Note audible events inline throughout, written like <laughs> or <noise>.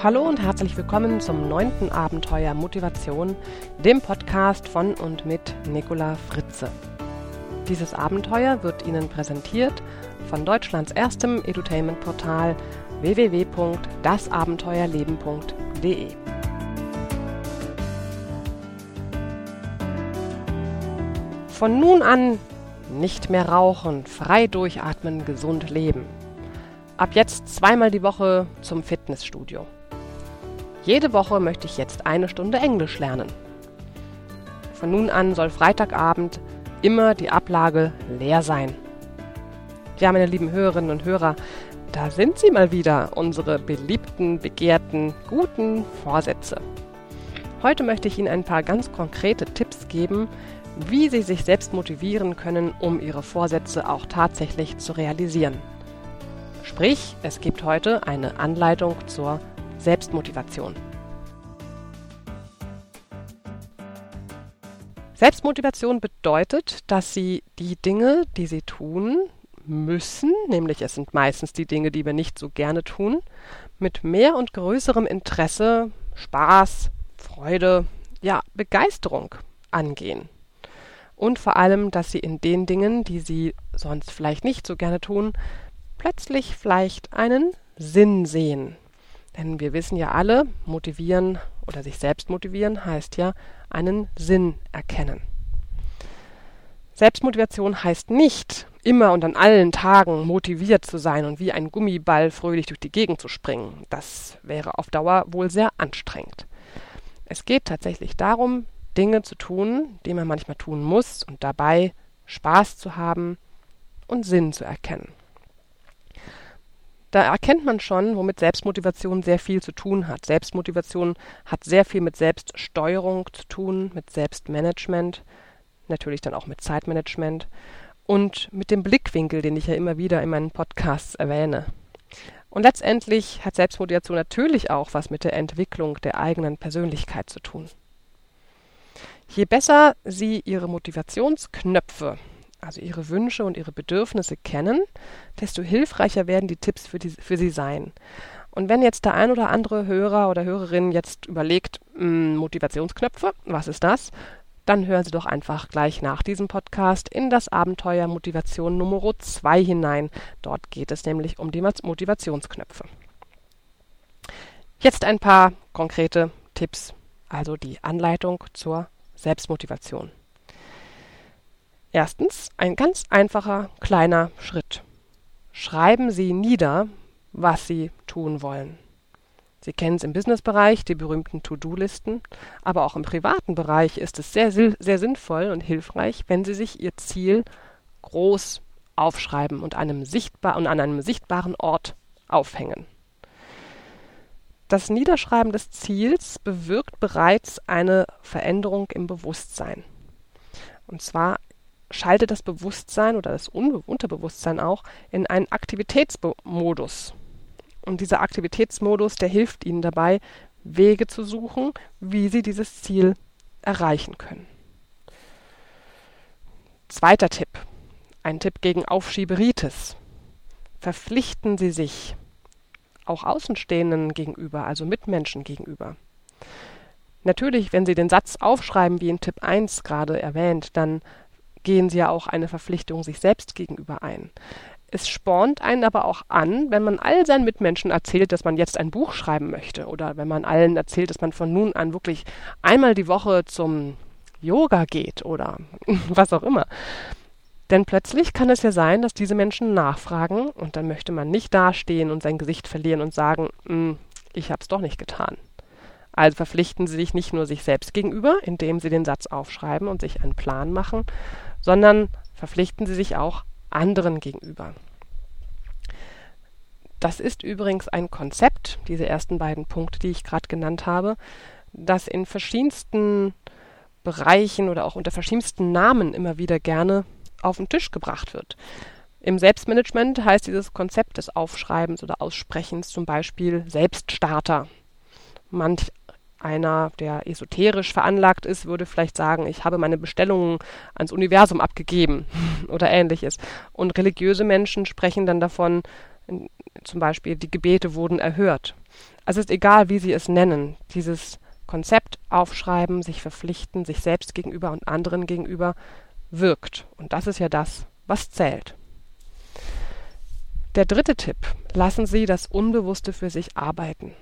Hallo und herzlich willkommen zum neunten Abenteuer Motivation, dem Podcast von und mit Nicola Fritze. Dieses Abenteuer wird Ihnen präsentiert von Deutschlands erstem Edutainment-Portal www.dasabenteuerleben.de. Von nun an nicht mehr rauchen, frei durchatmen, gesund leben. Ab jetzt zweimal die Woche zum Fitnessstudio. Jede Woche möchte ich jetzt eine Stunde Englisch lernen. Von nun an soll Freitagabend immer die Ablage leer sein. Ja, meine lieben Hörerinnen und Hörer, da sind sie mal wieder, unsere beliebten, begehrten, guten Vorsätze. Heute möchte ich Ihnen ein paar ganz konkrete Tipps geben, wie Sie sich selbst motivieren können, um Ihre Vorsätze auch tatsächlich zu realisieren. Sprich, es gibt heute eine Anleitung zur Selbstmotivation. Selbstmotivation bedeutet, dass Sie die Dinge, die Sie tun müssen, nämlich es sind meistens die Dinge, die wir nicht so gerne tun, mit mehr und größerem Interesse, Spaß, Freude, ja, Begeisterung angehen. Und vor allem, dass Sie in den Dingen, die Sie sonst vielleicht nicht so gerne tun, plötzlich vielleicht einen Sinn sehen, denn wir wissen ja alle, motivieren oder sich selbst motivieren heißt ja einen Sinn erkennen. Selbstmotivation heißt nicht, immer und an allen Tagen motiviert zu sein und wie ein Gummiball fröhlich durch die Gegend zu springen. Das wäre auf Dauer wohl sehr anstrengend. Es geht tatsächlich darum, Dinge zu tun, die man manchmal tun muss und dabei Spaß zu haben und Sinn zu erkennen. Da erkennt man schon, womit Selbstmotivation sehr viel zu tun hat. Selbstmotivation hat sehr viel mit Selbststeuerung zu tun, mit Selbstmanagement, natürlich dann auch mit Zeitmanagement und mit dem Blickwinkel, den ich ja immer wieder in meinen Podcasts erwähne. Und letztendlich hat Selbstmotivation natürlich auch was mit der Entwicklung der eigenen Persönlichkeit zu tun. Je besser Sie Ihre Motivationsknöpfe also ihre Wünsche und ihre Bedürfnisse kennen, desto hilfreicher werden die Tipps für, die, für sie sein. Und wenn jetzt der ein oder andere Hörer oder Hörerin jetzt überlegt, mh, hm, Motivationsknöpfe, was ist das? Dann hören Sie doch einfach gleich nach diesem Podcast in das Abenteuer Motivation Nummer 2 hinein. Dort geht es nämlich um die Motivationsknöpfe. Jetzt ein paar konkrete Tipps, also die Anleitung zur Selbstmotivation. Erstens ein ganz einfacher kleiner Schritt. Schreiben Sie nieder, was Sie tun wollen. Sie kennen es im Businessbereich, die berühmten To-Do-Listen, aber auch im privaten Bereich ist es sehr, sehr sinnvoll und hilfreich, wenn Sie sich Ihr Ziel groß aufschreiben und, einem sichtbar und an einem sichtbaren Ort aufhängen. Das Niederschreiben des Ziels bewirkt bereits eine Veränderung im Bewusstsein. Und zwar schaltet das Bewusstsein oder das Unterbewusstsein auch in einen Aktivitätsmodus. Und dieser Aktivitätsmodus, der hilft Ihnen dabei, Wege zu suchen, wie Sie dieses Ziel erreichen können. Zweiter Tipp. Ein Tipp gegen Aufschieberitis. Verpflichten Sie sich auch Außenstehenden gegenüber, also Mitmenschen gegenüber. Natürlich, wenn Sie den Satz aufschreiben, wie in Tipp 1 gerade erwähnt, dann gehen sie ja auch eine Verpflichtung sich selbst gegenüber ein. Es spornt einen aber auch an, wenn man all seinen Mitmenschen erzählt, dass man jetzt ein Buch schreiben möchte oder wenn man allen erzählt, dass man von nun an wirklich einmal die Woche zum Yoga geht oder <laughs> was auch immer. Denn plötzlich kann es ja sein, dass diese Menschen nachfragen und dann möchte man nicht dastehen und sein Gesicht verlieren und sagen, hm, ich habe es doch nicht getan. Also verpflichten Sie sich nicht nur sich selbst gegenüber, indem Sie den Satz aufschreiben und sich einen Plan machen, sondern verpflichten Sie sich auch anderen gegenüber. Das ist übrigens ein Konzept, diese ersten beiden Punkte, die ich gerade genannt habe, das in verschiedensten Bereichen oder auch unter verschiedensten Namen immer wieder gerne auf den Tisch gebracht wird. Im Selbstmanagement heißt dieses Konzept des Aufschreibens oder Aussprechens zum Beispiel Selbststarter. Manch einer, der esoterisch veranlagt ist, würde vielleicht sagen, ich habe meine Bestellungen ans Universum abgegeben <laughs> oder ähnliches. Und religiöse Menschen sprechen dann davon, zum Beispiel die Gebete wurden erhört. Also ist egal, wie Sie es nennen, dieses Konzept aufschreiben, sich verpflichten, sich selbst gegenüber und anderen gegenüber wirkt. Und das ist ja das, was zählt. Der dritte Tipp. Lassen Sie das Unbewusste für sich arbeiten.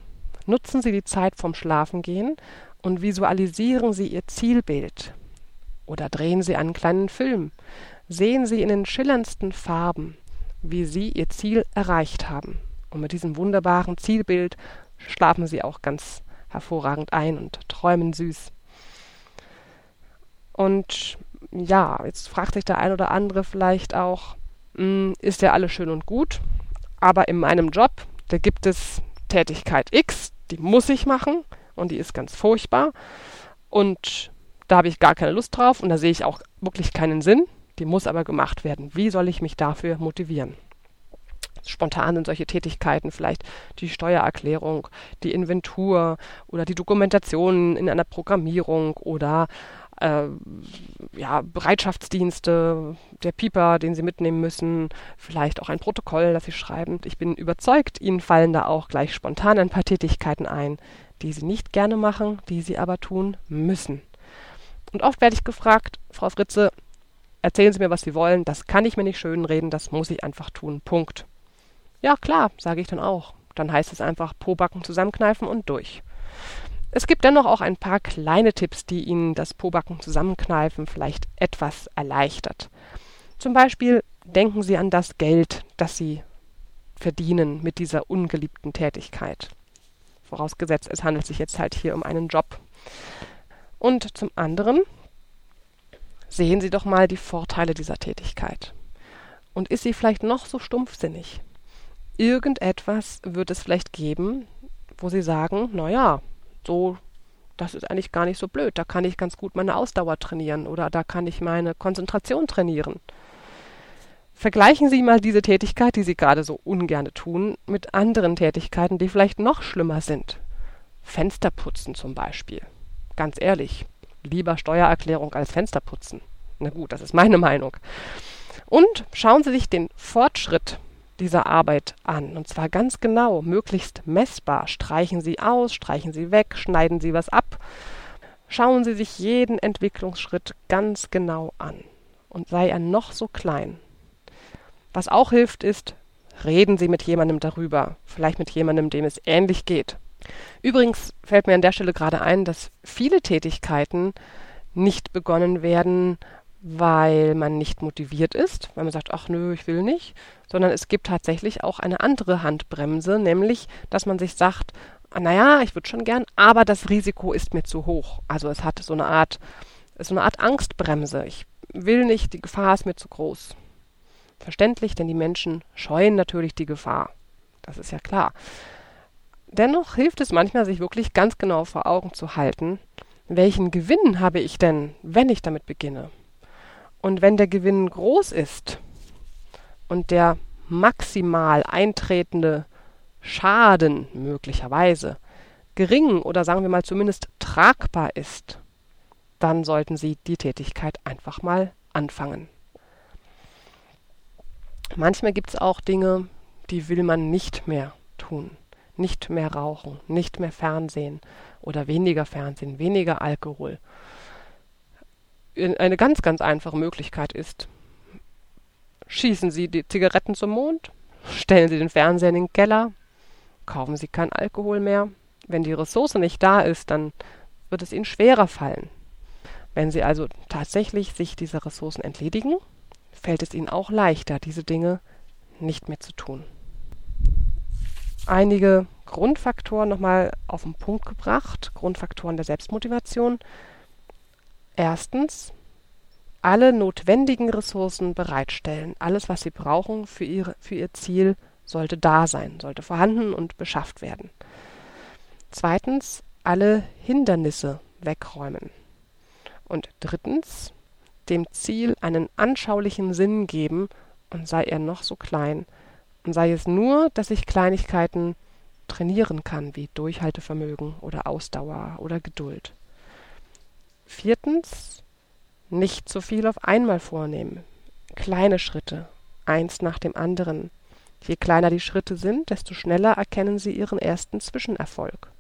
Nutzen Sie die Zeit vom Schlafengehen und visualisieren Sie Ihr Zielbild. Oder drehen Sie einen kleinen Film. Sehen Sie in den schillerndsten Farben, wie Sie Ihr Ziel erreicht haben. Und mit diesem wunderbaren Zielbild schlafen Sie auch ganz hervorragend ein und träumen süß. Und ja, jetzt fragt sich der ein oder andere vielleicht auch, hm, ist ja alles schön und gut, aber in meinem Job, da gibt es Tätigkeit X, die muss ich machen und die ist ganz furchtbar und da habe ich gar keine Lust drauf und da sehe ich auch wirklich keinen Sinn, die muss aber gemacht werden. Wie soll ich mich dafür motivieren? Spontan sind solche Tätigkeiten vielleicht die Steuererklärung, die Inventur oder die Dokumentation in einer Programmierung oder äh, ja, Bereitschaftsdienste, der Pieper, den Sie mitnehmen müssen, vielleicht auch ein Protokoll, das Sie schreiben. Ich bin überzeugt, Ihnen fallen da auch gleich spontan ein paar Tätigkeiten ein, die Sie nicht gerne machen, die Sie aber tun müssen. Und oft werde ich gefragt, Frau Fritze, erzählen Sie mir, was Sie wollen, das kann ich mir nicht schönreden, das muss ich einfach tun. Punkt. Ja, klar, sage ich dann auch. Dann heißt es einfach Pobacken zusammenkneifen und durch. Es gibt dennoch auch ein paar kleine Tipps, die Ihnen das Pobacken zusammenkneifen vielleicht etwas erleichtert. Zum Beispiel denken Sie an das Geld, das Sie verdienen mit dieser ungeliebten Tätigkeit. Vorausgesetzt, es handelt sich jetzt halt hier um einen Job. Und zum anderen sehen Sie doch mal die Vorteile dieser Tätigkeit. Und ist sie vielleicht noch so stumpfsinnig? Irgendetwas wird es vielleicht geben, wo Sie sagen, na ja, so, das ist eigentlich gar nicht so blöd. Da kann ich ganz gut meine Ausdauer trainieren oder da kann ich meine Konzentration trainieren. Vergleichen Sie mal diese Tätigkeit, die Sie gerade so ungern tun, mit anderen Tätigkeiten, die vielleicht noch schlimmer sind. Fensterputzen zum Beispiel. Ganz ehrlich, lieber Steuererklärung als Fensterputzen. Na gut, das ist meine Meinung. Und schauen Sie sich den Fortschritt dieser Arbeit an. Und zwar ganz genau, möglichst messbar. Streichen Sie aus, streichen Sie weg, schneiden Sie was ab. Schauen Sie sich jeden Entwicklungsschritt ganz genau an. Und sei er noch so klein. Was auch hilft, ist, reden Sie mit jemandem darüber. Vielleicht mit jemandem, dem es ähnlich geht. Übrigens fällt mir an der Stelle gerade ein, dass viele Tätigkeiten nicht begonnen werden, weil man nicht motiviert ist, weil man sagt, ach nö, ich will nicht, sondern es gibt tatsächlich auch eine andere Handbremse, nämlich, dass man sich sagt, ah, naja, ich würde schon gern, aber das Risiko ist mir zu hoch. Also es hat so eine Art, so eine Art Angstbremse. Ich will nicht, die Gefahr ist mir zu groß. Verständlich, denn die Menschen scheuen natürlich die Gefahr. Das ist ja klar. Dennoch hilft es manchmal, sich wirklich ganz genau vor Augen zu halten, welchen Gewinn habe ich denn, wenn ich damit beginne? Und wenn der Gewinn groß ist und der maximal eintretende Schaden möglicherweise gering oder sagen wir mal zumindest tragbar ist, dann sollten Sie die Tätigkeit einfach mal anfangen. Manchmal gibt es auch Dinge, die will man nicht mehr tun nicht mehr rauchen, nicht mehr Fernsehen oder weniger Fernsehen, weniger Alkohol. Eine ganz, ganz einfache Möglichkeit ist, schießen Sie die Zigaretten zum Mond, stellen Sie den Fernseher in den Keller, kaufen Sie keinen Alkohol mehr. Wenn die Ressource nicht da ist, dann wird es Ihnen schwerer fallen. Wenn Sie also tatsächlich sich dieser Ressourcen entledigen, fällt es Ihnen auch leichter, diese Dinge nicht mehr zu tun einige Grundfaktoren nochmal auf den Punkt gebracht, Grundfaktoren der Selbstmotivation. Erstens, alle notwendigen Ressourcen bereitstellen. Alles, was Sie brauchen für, ihre, für Ihr Ziel, sollte da sein, sollte vorhanden und beschafft werden. Zweitens, alle Hindernisse wegräumen. Und drittens, dem Ziel einen anschaulichen Sinn geben und sei er noch so klein, sei es nur, dass ich Kleinigkeiten trainieren kann, wie Durchhaltevermögen oder Ausdauer oder Geduld. Viertens, nicht zu viel auf einmal vornehmen. Kleine Schritte, eins nach dem anderen. Je kleiner die Schritte sind, desto schneller erkennen sie ihren ersten Zwischenerfolg.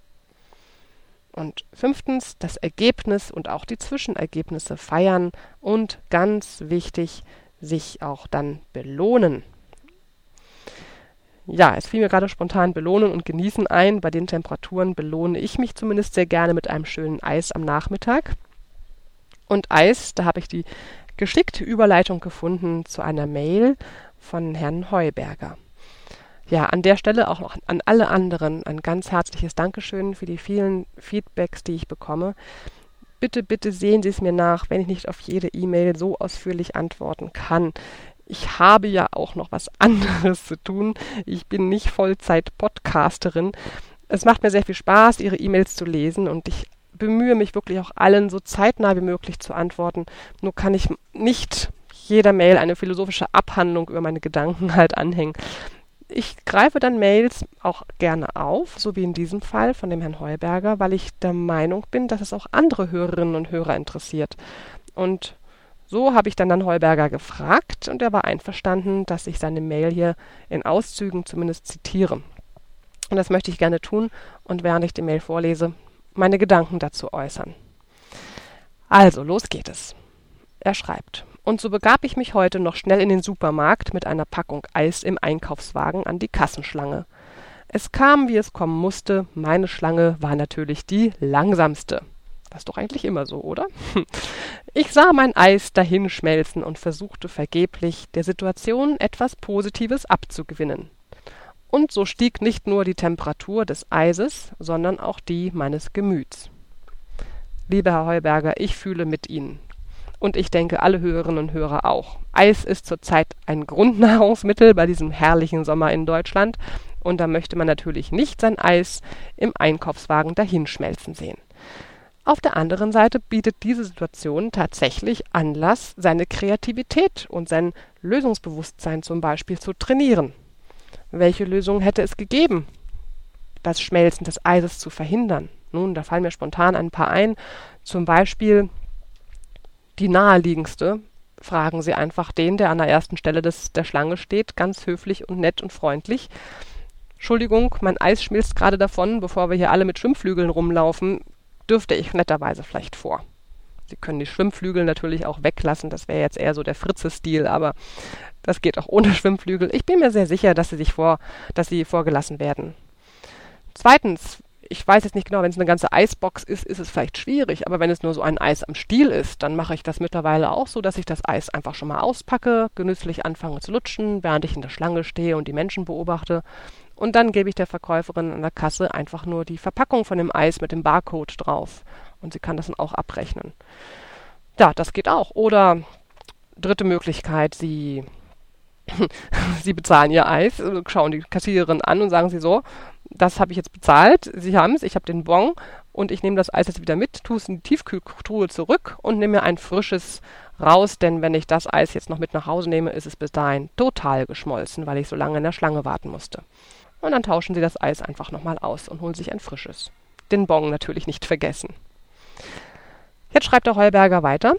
Und fünftens, das Ergebnis und auch die Zwischenergebnisse feiern und ganz wichtig, sich auch dann belohnen. Ja, es fiel mir gerade spontan belohnen und genießen ein. Bei den Temperaturen belohne ich mich zumindest sehr gerne mit einem schönen Eis am Nachmittag. Und Eis, da habe ich die geschickte Überleitung gefunden zu einer Mail von Herrn Heuberger. Ja, an der Stelle auch noch an alle anderen ein ganz herzliches Dankeschön für die vielen Feedbacks, die ich bekomme. Bitte, bitte sehen Sie es mir nach, wenn ich nicht auf jede E-Mail so ausführlich antworten kann. Ich habe ja auch noch was <laughs> anderes zu tun. Ich bin nicht Vollzeit-Podcasterin. Es macht mir sehr viel Spaß, Ihre E-Mails zu lesen und ich bemühe mich wirklich auch allen so zeitnah wie möglich zu antworten. Nur kann ich nicht jeder Mail eine philosophische Abhandlung über meine Gedanken halt anhängen. Ich greife dann Mails auch gerne auf, so wie in diesem Fall von dem Herrn Heuberger, weil ich der Meinung bin, dass es auch andere Hörerinnen und Hörer interessiert. Und so habe ich dann dann Heuberger gefragt und er war einverstanden, dass ich seine Mail hier in Auszügen zumindest zitiere. Und das möchte ich gerne tun und während ich die Mail vorlese, meine Gedanken dazu äußern. Also, los geht es. Er schreibt. Und so begab ich mich heute noch schnell in den Supermarkt mit einer Packung Eis im Einkaufswagen an die Kassenschlange. Es kam, wie es kommen musste, meine Schlange war natürlich die langsamste. Das ist doch eigentlich immer so, oder? <laughs> Ich sah mein Eis dahinschmelzen und versuchte vergeblich, der Situation etwas Positives abzugewinnen. Und so stieg nicht nur die Temperatur des Eises, sondern auch die meines Gemüts. Lieber Herr Heuberger, ich fühle mit Ihnen. Und ich denke, alle Hörerinnen und Hörer auch. Eis ist zurzeit ein Grundnahrungsmittel bei diesem herrlichen Sommer in Deutschland. Und da möchte man natürlich nicht sein Eis im Einkaufswagen dahinschmelzen sehen. Auf der anderen Seite bietet diese Situation tatsächlich Anlass, seine Kreativität und sein Lösungsbewusstsein zum Beispiel zu trainieren. Welche Lösung hätte es gegeben, das Schmelzen des Eises zu verhindern? Nun, da fallen mir spontan ein paar ein. Zum Beispiel die naheliegendste. Fragen Sie einfach den, der an der ersten Stelle des, der Schlange steht, ganz höflich und nett und freundlich. Entschuldigung, mein Eis schmilzt gerade davon, bevor wir hier alle mit Schwimmflügeln rumlaufen, dürfte ich netterweise vielleicht vor. Sie können die Schwimmflügel natürlich auch weglassen, das wäre jetzt eher so der Fritze-Stil, aber das geht auch ohne Schwimmflügel. Ich bin mir sehr sicher, dass sie sich vor, dass sie vorgelassen werden. Zweitens, ich weiß jetzt nicht genau, wenn es eine ganze Eisbox ist, ist es vielleicht schwierig, aber wenn es nur so ein Eis am Stiel ist, dann mache ich das mittlerweile auch so, dass ich das Eis einfach schon mal auspacke, genüsslich anfange zu lutschen, während ich in der Schlange stehe und die Menschen beobachte. Und dann gebe ich der Verkäuferin an der Kasse einfach nur die Verpackung von dem Eis mit dem Barcode drauf. Und sie kann das dann auch abrechnen. Ja, das geht auch. Oder dritte Möglichkeit, sie <laughs> sie bezahlen ihr Eis, äh, schauen die Kassiererin an und sagen sie so, das habe ich jetzt bezahlt, Sie haben es, ich habe den Bon und ich nehme das Eis jetzt wieder mit, tue es in die Tiefkühltruhe zurück und nehme mir ein frisches raus, denn wenn ich das Eis jetzt noch mit nach Hause nehme, ist es bis dahin total geschmolzen, weil ich so lange in der Schlange warten musste. Und dann tauschen Sie das Eis einfach nochmal aus und holen sich ein frisches. Den Bon natürlich nicht vergessen. Jetzt schreibt der Heuberger weiter.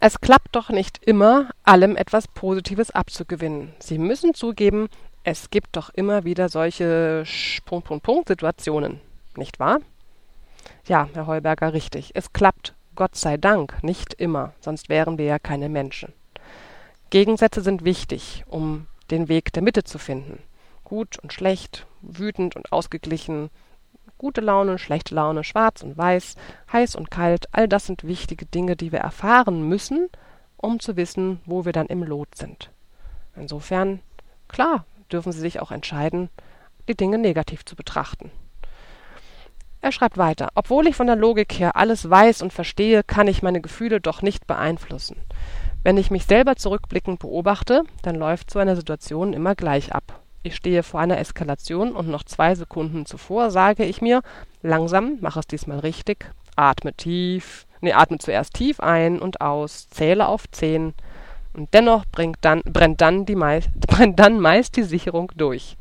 Es klappt doch nicht immer, allem etwas Positives abzugewinnen. Sie müssen zugeben, es gibt doch immer wieder solche Punkt, Punkt, Punkt Situationen, nicht wahr? Ja, Herr Heuberger, richtig. Es klappt, Gott sei Dank, nicht immer, sonst wären wir ja keine Menschen. Gegensätze sind wichtig, um den Weg der Mitte zu finden. Gut und schlecht, wütend und ausgeglichen, gute Laune, schlechte Laune, schwarz und weiß, heiß und kalt, all das sind wichtige Dinge, die wir erfahren müssen, um zu wissen, wo wir dann im Lot sind. Insofern, klar, dürfen Sie sich auch entscheiden, die Dinge negativ zu betrachten. Er schreibt weiter, obwohl ich von der Logik her alles weiß und verstehe, kann ich meine Gefühle doch nicht beeinflussen. Wenn ich mich selber zurückblickend beobachte, dann läuft so eine Situation immer gleich ab. Ich stehe vor einer Eskalation und noch zwei Sekunden zuvor sage ich mir, langsam, mach es diesmal richtig, atme tief, nee, atme zuerst tief ein und aus, zähle auf zehn, und dennoch dann, brennt, dann die meist, <laughs> brennt dann meist die Sicherung durch.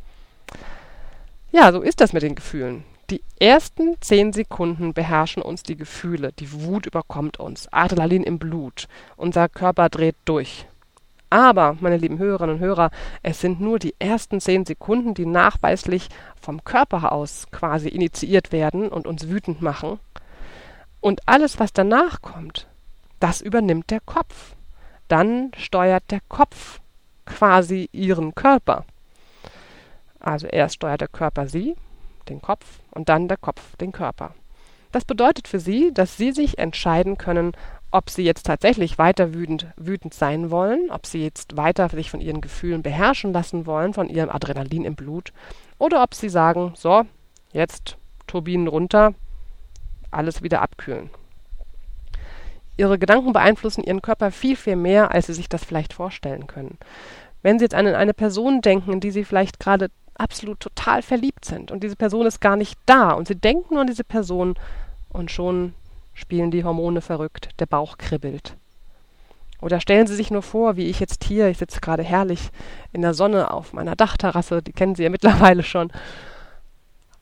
Ja, so ist das mit den Gefühlen. Die ersten zehn Sekunden beherrschen uns die Gefühle, die Wut überkommt uns, Adrenalin im Blut, unser Körper dreht durch. Aber, meine lieben Hörerinnen und Hörer, es sind nur die ersten zehn Sekunden, die nachweislich vom Körper aus quasi initiiert werden und uns wütend machen. Und alles, was danach kommt, das übernimmt der Kopf. Dann steuert der Kopf quasi ihren Körper. Also erst steuert der Körper sie, den Kopf, und dann der Kopf den Körper. Das bedeutet für sie, dass sie sich entscheiden können, ob sie jetzt tatsächlich weiter wütend, wütend sein wollen, ob sie jetzt weiter sich von ihren Gefühlen beherrschen lassen wollen, von ihrem Adrenalin im Blut, oder ob sie sagen, so, jetzt Turbinen runter, alles wieder abkühlen. Ihre Gedanken beeinflussen ihren Körper viel, viel mehr, als sie sich das vielleicht vorstellen können. Wenn Sie jetzt an eine Person denken, in die Sie vielleicht gerade absolut total verliebt sind und diese Person ist gar nicht da und Sie denken nur an diese Person und schon spielen die Hormone verrückt, der Bauch kribbelt. Oder stellen Sie sich nur vor, wie ich jetzt hier, ich sitze gerade herrlich in der Sonne auf meiner Dachterrasse, die kennen Sie ja <laughs> mittlerweile schon,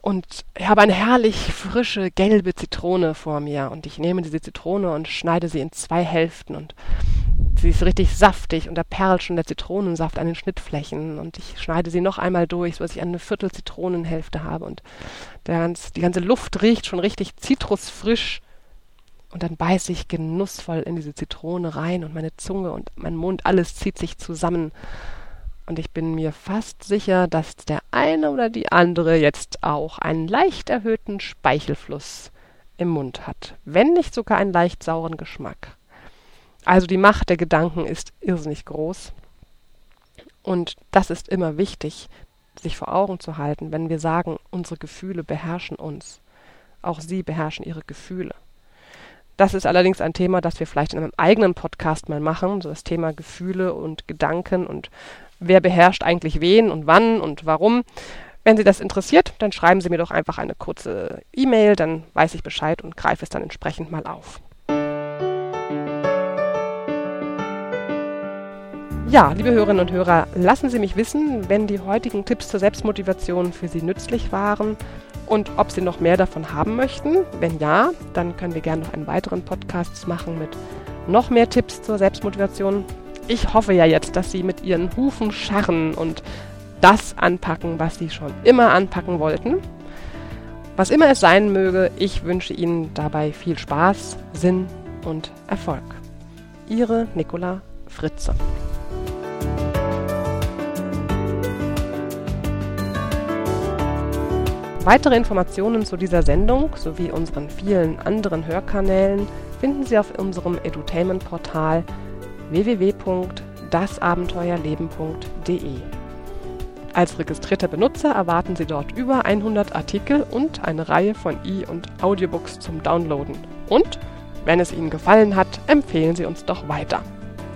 und ich habe eine herrlich frische gelbe Zitrone vor mir. Und ich nehme diese Zitrone und schneide sie in zwei Hälften. Und sie ist richtig saftig und da perlt schon der Zitronensaft an den Schnittflächen. Und ich schneide sie noch einmal durch, sodass ich eine Viertel Zitronenhälfte habe. Und ganz, die ganze Luft riecht schon richtig zitrusfrisch und dann beiße ich genussvoll in diese Zitrone rein und meine Zunge und mein Mund, alles zieht sich zusammen. Und ich bin mir fast sicher, dass der eine oder die andere jetzt auch einen leicht erhöhten Speichelfluss im Mund hat, wenn nicht sogar einen leicht sauren Geschmack. Also die Macht der Gedanken ist irrsinnig groß. Und das ist immer wichtig, sich vor Augen zu halten, wenn wir sagen, unsere Gefühle beherrschen uns. Auch sie beherrschen ihre Gefühle. Das ist allerdings ein Thema, das wir vielleicht in einem eigenen Podcast mal machen, so das Thema Gefühle und Gedanken und wer beherrscht eigentlich wen und wann und warum. Wenn Sie das interessiert, dann schreiben Sie mir doch einfach eine kurze E-Mail, dann weiß ich Bescheid und greife es dann entsprechend mal auf. Ja, liebe Hörerinnen und Hörer, lassen Sie mich wissen, wenn die heutigen Tipps zur Selbstmotivation für Sie nützlich waren und ob Sie noch mehr davon haben möchten. Wenn ja, dann können wir gerne noch einen weiteren Podcast machen mit noch mehr Tipps zur Selbstmotivation. Ich hoffe ja jetzt, dass Sie mit Ihren Hufen scharren und das anpacken, was Sie schon immer anpacken wollten. Was immer es sein möge, ich wünsche Ihnen dabei viel Spaß, Sinn und Erfolg. Ihre Nicola Fritze. Weitere Informationen zu dieser Sendung sowie unseren vielen anderen Hörkanälen finden Sie auf unserem Edutainment-Portal www.dasabenteuerleben.de. Als registrierter Benutzer erwarten Sie dort über 100 Artikel und eine Reihe von E- und Audiobooks zum Downloaden. Und, wenn es Ihnen gefallen hat, empfehlen Sie uns doch weiter.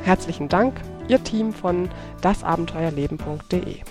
Herzlichen Dank, Ihr Team von dasabenteuerleben.de.